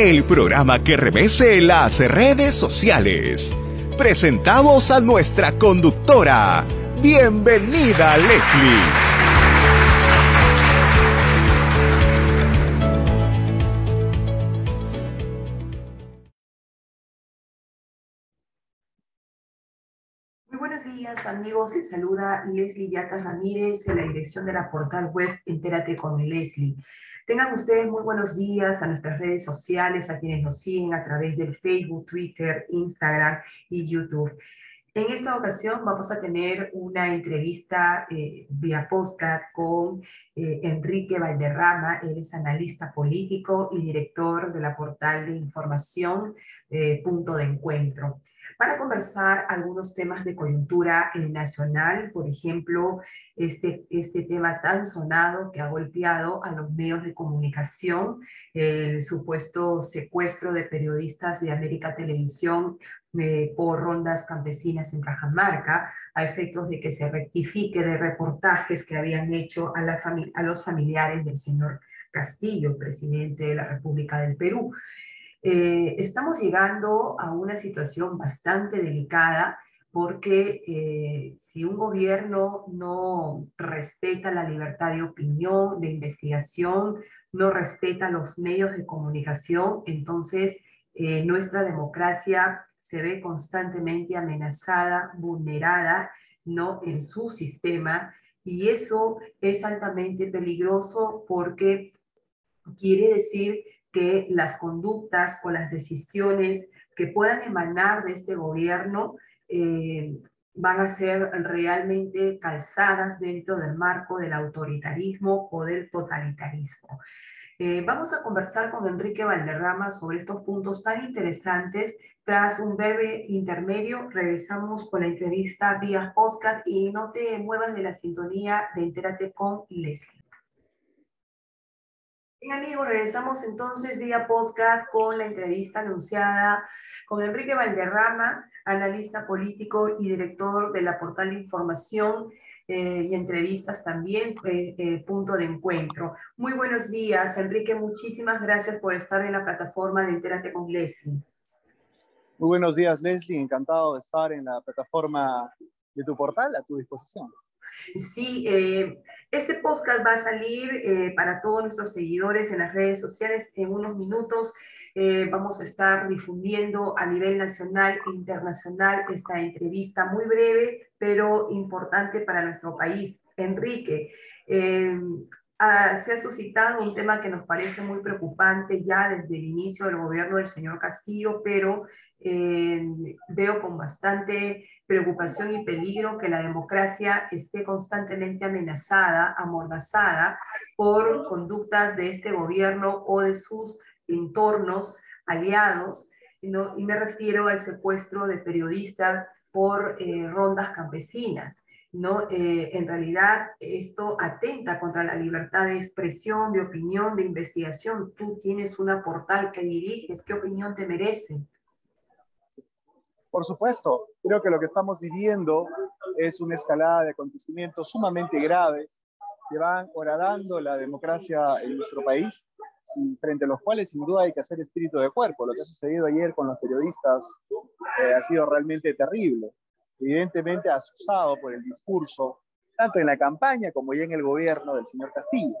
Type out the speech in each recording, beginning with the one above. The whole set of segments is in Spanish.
El programa que remece las redes sociales. Presentamos a nuestra conductora. Bienvenida, Leslie. Amigos, les saluda Leslie Yatas Ramírez en la dirección de la portal web Entérate con Leslie. Tengan ustedes muy buenos días a nuestras redes sociales, a quienes nos siguen a través del Facebook, Twitter, Instagram y YouTube. En esta ocasión vamos a tener una entrevista eh, vía postcard con eh, Enrique Valderrama. Él es analista político y director de la portal de información eh, Punto de Encuentro para conversar algunos temas de coyuntura nacional, por ejemplo, este, este tema tan sonado que ha golpeado a los medios de comunicación, el supuesto secuestro de periodistas de América Televisión eh, por rondas campesinas en Cajamarca, a efectos de que se rectifique de reportajes que habían hecho a, la a los familiares del señor Castillo, presidente de la República del Perú. Eh, estamos llegando a una situación bastante delicada porque eh, si un gobierno no respeta la libertad de opinión, de investigación, no respeta los medios de comunicación, entonces eh, nuestra democracia se ve constantemente amenazada, vulnerada, ¿no? En su sistema, y eso es altamente peligroso porque quiere decir que las conductas o las decisiones que puedan emanar de este gobierno eh, van a ser realmente calzadas dentro del marco del autoritarismo o del totalitarismo. Eh, vamos a conversar con Enrique Valderrama sobre estos puntos tan interesantes. Tras un breve intermedio, regresamos con la entrevista vía Oscar y no te muevas de la sintonía de Entérate con Leslie. Bien amigos, regresamos entonces vía postcard con la entrevista anunciada con Enrique Valderrama, analista político y director de la portal de información eh, y entrevistas también, eh, eh, punto de encuentro. Muy buenos días, Enrique, muchísimas gracias por estar en la plataforma de Entérate con Leslie. Muy buenos días, Leslie, encantado de estar en la plataforma de tu portal a tu disposición. Sí, eh, este podcast va a salir eh, para todos nuestros seguidores en las redes sociales en unos minutos. Eh, vamos a estar difundiendo a nivel nacional e internacional esta entrevista muy breve, pero importante para nuestro país. Enrique, se ha suscitado un tema que nos parece muy preocupante ya desde el inicio del gobierno del señor Castillo, pero veo con bastante preocupación y peligro que la democracia esté constantemente amenazada, amordazada por conductas de este gobierno o de sus entornos aliados, ¿no? y me refiero al secuestro de periodistas por eh, rondas campesinas. ¿no? Eh, en realidad esto atenta contra la libertad de expresión, de opinión, de investigación. Tú tienes una portal que diriges, ¿qué opinión te merece? Por supuesto, creo que lo que estamos viviendo es una escalada de acontecimientos sumamente graves que van horadando la democracia en nuestro país y frente a los cuales sin duda hay que hacer espíritu de cuerpo. Lo que ha sucedido ayer con los periodistas eh, ha sido realmente terrible. Evidentemente asusado por el discurso, tanto en la campaña como ya en el gobierno del señor Castillo.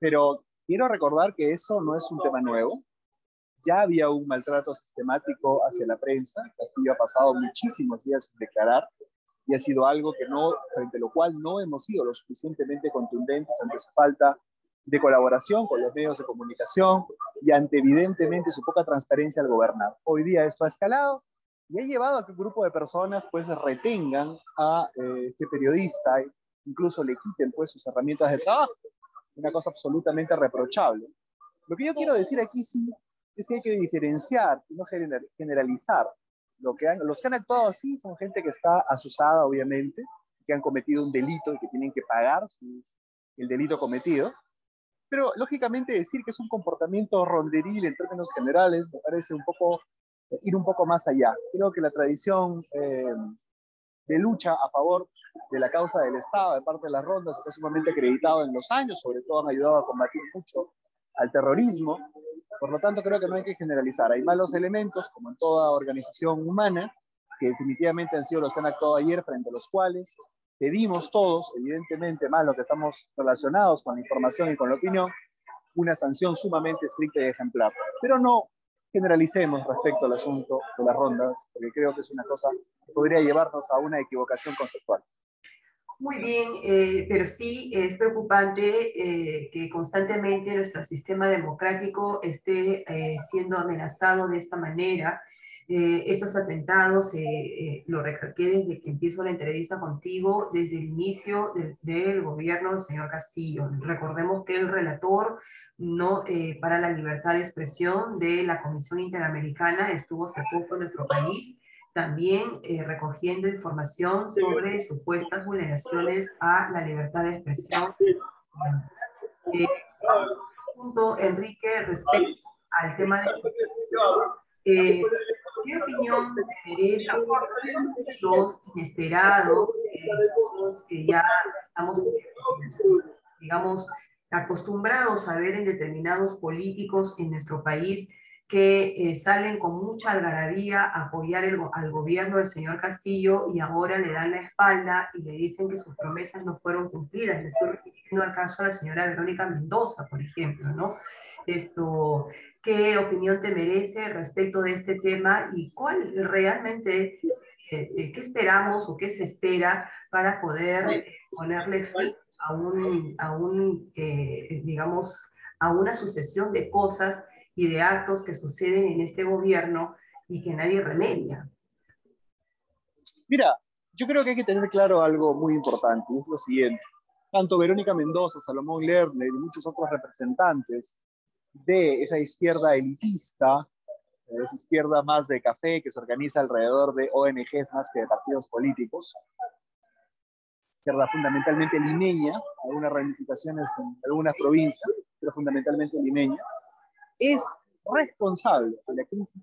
Pero quiero recordar que eso no es un tema nuevo ya había un maltrato sistemático hacia la prensa. Castillo ha pasado muchísimos días sin declarar y ha sido algo que no, frente a lo cual no hemos sido lo suficientemente contundentes ante su falta de colaboración con los medios de comunicación y ante evidentemente su poca transparencia al gobernar. Hoy día esto ha escalado y ha llevado a que un grupo de personas pues retengan a eh, este periodista, incluso le quiten pues sus herramientas de trabajo. Una cosa absolutamente reprochable. Lo que yo quiero decir aquí sí es que hay que diferenciar y no generalizar. Lo que los que han actuado así son gente que está asusada, obviamente, que han cometido un delito y que tienen que pagar el delito cometido. Pero lógicamente decir que es un comportamiento ronderil en términos generales me parece un poco ir un poco más allá. Creo que la tradición eh, de lucha a favor de la causa del Estado de parte de las rondas está sumamente acreditado en los años, sobre todo han ayudado a combatir mucho al terrorismo. Por lo tanto, creo que no hay que generalizar. Hay malos elementos, como en toda organización humana, que definitivamente han sido los que han actuado ayer, frente a los cuales pedimos todos, evidentemente más los que estamos relacionados con la información y con la opinión, una sanción sumamente estricta y ejemplar. Pero no generalicemos respecto al asunto de las rondas, porque creo que es una cosa que podría llevarnos a una equivocación conceptual. Muy bien, eh, pero sí es preocupante eh, que constantemente nuestro sistema democrático esté eh, siendo amenazado de esta manera. estos atentados, lo recalqué desde que empiezo la entrevista contigo, desde el inicio del gobierno del señor Castillo. Recordemos que el relator no para la libertad de expresión de la Comisión Interamericana estuvo hace en nuestro país también eh, recogiendo información sobre supuestas vulneraciones a la libertad de expresión. Eh, punto, Enrique, respecto al tema de eh, ¿qué opinión merecen los inesperados, eh, que ya estamos, digamos, acostumbrados a ver en determinados políticos en nuestro país que eh, salen con mucha algarabía a apoyar al gobierno del señor Castillo y ahora le dan la espalda y le dicen que sus promesas no fueron cumplidas. Le estoy refiriendo al caso de la señora Verónica Mendoza, por ejemplo, ¿no? Esto, ¿Qué opinión te merece respecto de este tema y cuál realmente, eh, eh, qué esperamos o qué se espera para poder ponerle fin a un, a un digamos, a una sucesión de cosas y de actos que suceden en este gobierno y que nadie remedia. Mira, yo creo que hay que tener claro algo muy importante, y es lo siguiente. Tanto Verónica Mendoza, Salomón Lerner y muchos otros representantes de esa izquierda elitista, esa izquierda más de café que se organiza alrededor de ONGs más que de partidos políticos, izquierda fundamentalmente limeña, algunas ramificaciones en algunas provincias, pero fundamentalmente limeña, es responsable de la crisis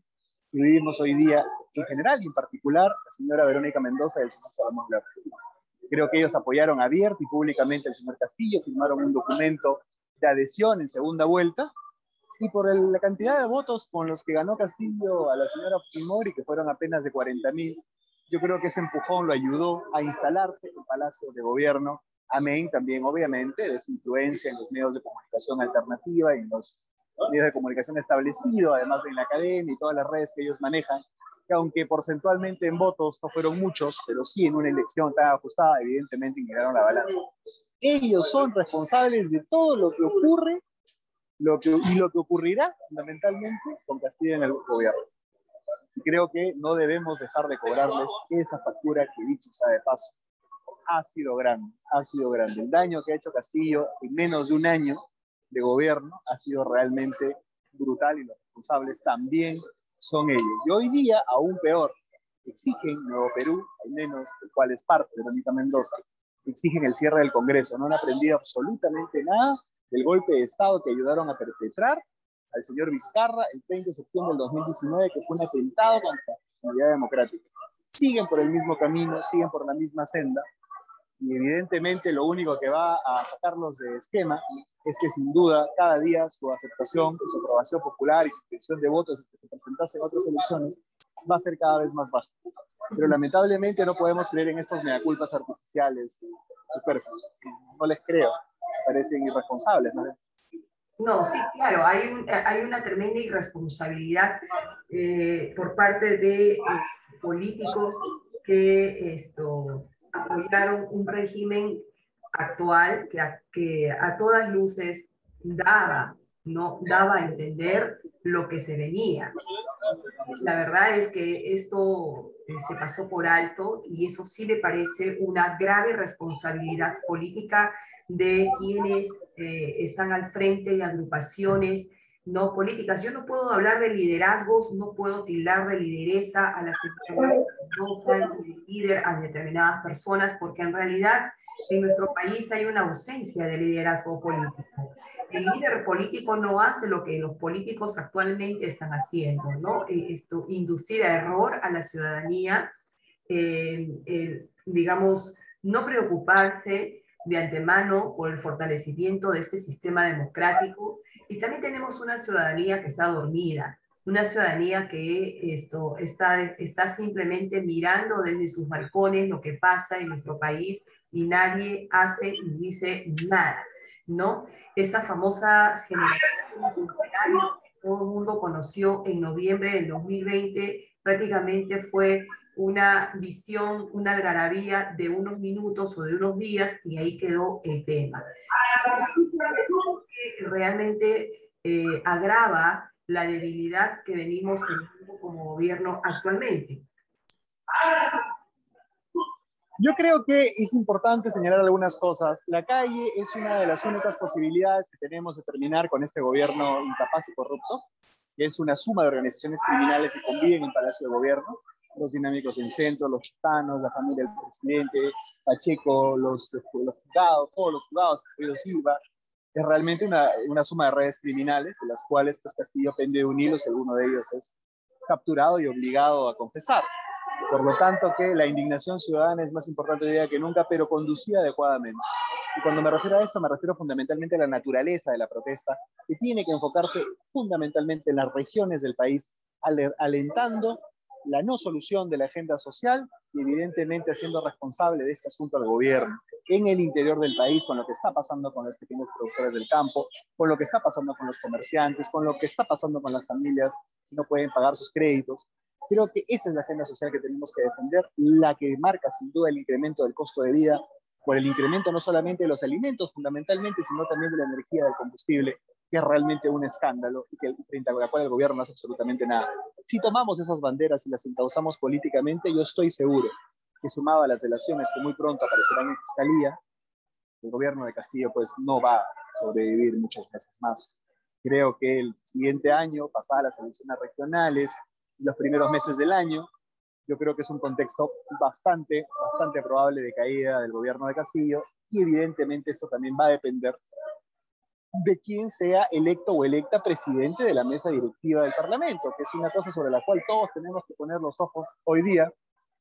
que vivimos hoy día en general y en particular la señora Verónica Mendoza y el señor Salomón Creo que ellos apoyaron abierto y públicamente al señor Castillo, firmaron un documento de adhesión en segunda vuelta y por la cantidad de votos con los que ganó Castillo a la señora Fujimori, que fueron apenas de 40 mil, yo creo que ese empujón lo ayudó a instalarse en el Palacio de Gobierno, amén también obviamente de su influencia en los medios de comunicación alternativa y en los medios de comunicación establecido, además en la academia y todas las redes que ellos manejan, que aunque porcentualmente en votos no fueron muchos, pero sí en una elección tan ajustada, evidentemente inclinaron la balanza. Ellos son responsables de todo lo que ocurre lo que, y lo que ocurrirá fundamentalmente con Castilla en el gobierno. Y creo que no debemos dejar de cobrarles esa factura que, dicho sea de paso, ha sido grande, ha sido grande. El daño que ha hecho Castillo en menos de un año de gobierno ha sido realmente brutal y los responsables también son ellos. Y hoy día, aún peor, exigen Nuevo Perú, al menos el cual es parte Verónica Mendoza, exigen el cierre del Congreso. No han aprendido absolutamente nada del golpe de Estado que ayudaron a perpetrar al señor Vizcarra el 30 de septiembre del 2019, que fue un atentado contra la unidad democrática. Siguen por el mismo camino, siguen por la misma senda, y evidentemente lo único que va a sacarlos de esquema es que sin duda cada día su aceptación, su aprobación popular y su intención de votos que se presentase en otras elecciones va a ser cada vez más baja. Pero lamentablemente no podemos creer en estos meaculpas artificiales superfluos. No les creo, parecen irresponsables. ¿no? No, sí, claro, hay, hay una tremenda irresponsabilidad eh, por parte de eh, políticos que esto, apoyaron un régimen actual que a, que a todas luces daba, no daba a entender lo que se venía. La verdad es que esto eh, se pasó por alto y eso sí me parece una grave responsabilidad política de quienes eh, están al frente de agrupaciones no políticas. Yo no puedo hablar de liderazgos, no puedo tildar de lideresa a las no líder a determinadas personas, porque en realidad en nuestro país hay una ausencia de liderazgo político. El líder político no hace lo que los políticos actualmente están haciendo, ¿no? Eh, esto, inducir a error a la ciudadanía, eh, digamos, no preocuparse de antemano por el fortalecimiento de este sistema democrático y también tenemos una ciudadanía que está dormida, una ciudadanía que esto está, está simplemente mirando desde sus balcones lo que pasa en nuestro país y nadie hace ni dice nada, ¿no? Esa famosa generación que todo el mundo conoció en noviembre del 2020 prácticamente fue una visión, una algarabía de unos minutos o de unos días y ahí quedó el tema. Realmente eh, agrava la debilidad que venimos teniendo como gobierno actualmente. Yo creo que es importante señalar algunas cosas. La calle es una de las únicas posibilidades que tenemos de terminar con este gobierno incapaz y corrupto, que es una suma de organizaciones criminales que conviven en Palacio de Gobierno los dinámicos en centro, los gitanos, la familia del presidente, Pacheco, los, los juzgados, todos los juzgados, Pedro Silva. Es realmente una, una, suma de redes criminales, de las cuales pues, Castillo pende de un hilo alguno de ellos es capturado y obligado a confesar. Por lo tanto, que la indignación ciudadana es más importante hoy día que nunca, pero conducida adecuadamente. Y cuando me refiero a esto, me refiero fundamentalmente a la naturaleza de la protesta, que tiene que enfocarse fundamentalmente en las regiones del país, alentando la no solución de la agenda social y evidentemente haciendo responsable de este asunto al gobierno en el interior del país, con lo que está pasando con los pequeños productores del campo, con lo que está pasando con los comerciantes, con lo que está pasando con las familias que no pueden pagar sus créditos. Creo que esa es la agenda social que tenemos que defender, la que marca sin duda el incremento del costo de vida por el incremento no solamente de los alimentos fundamentalmente, sino también de la energía del combustible, que es realmente un escándalo y que frente a la cual el gobierno no hace absolutamente nada. Si tomamos esas banderas y las encauzamos políticamente, yo estoy seguro que sumado a las delaciones que muy pronto aparecerán en Fiscalía, el gobierno de Castillo pues no va a sobrevivir muchos meses más. Creo que el siguiente año, pasadas las elecciones regionales, los primeros meses del año, yo creo que es un contexto bastante, bastante probable de caída del gobierno de Castillo y evidentemente esto también va a depender de quién sea electo o electa presidente de la mesa directiva del Parlamento, que es una cosa sobre la cual todos tenemos que poner los ojos hoy día.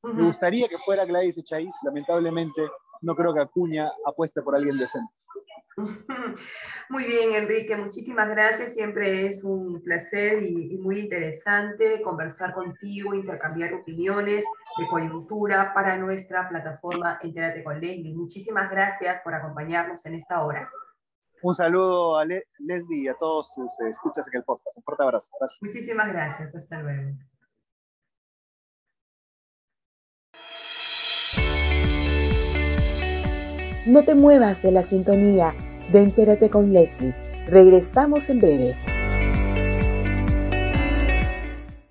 Me gustaría que fuera Gladys Echaíz, lamentablemente no creo que Acuña apueste por alguien decente. Muy bien, Enrique, muchísimas gracias. Siempre es un placer y, muy interesante conversar contigo, intercambiar opiniones de coyuntura para nuestra plataforma Entérate con Leslie. Muchísimas gracias por acompañarnos en esta hora. Un saludo a Leslie y a todos tus eh, escuchas en el podcast. Un fuerte abrazo. Muchísimas gracias. Hasta luego. No te muevas de la sintonía de Entérate con Leslie. Regresamos en breve.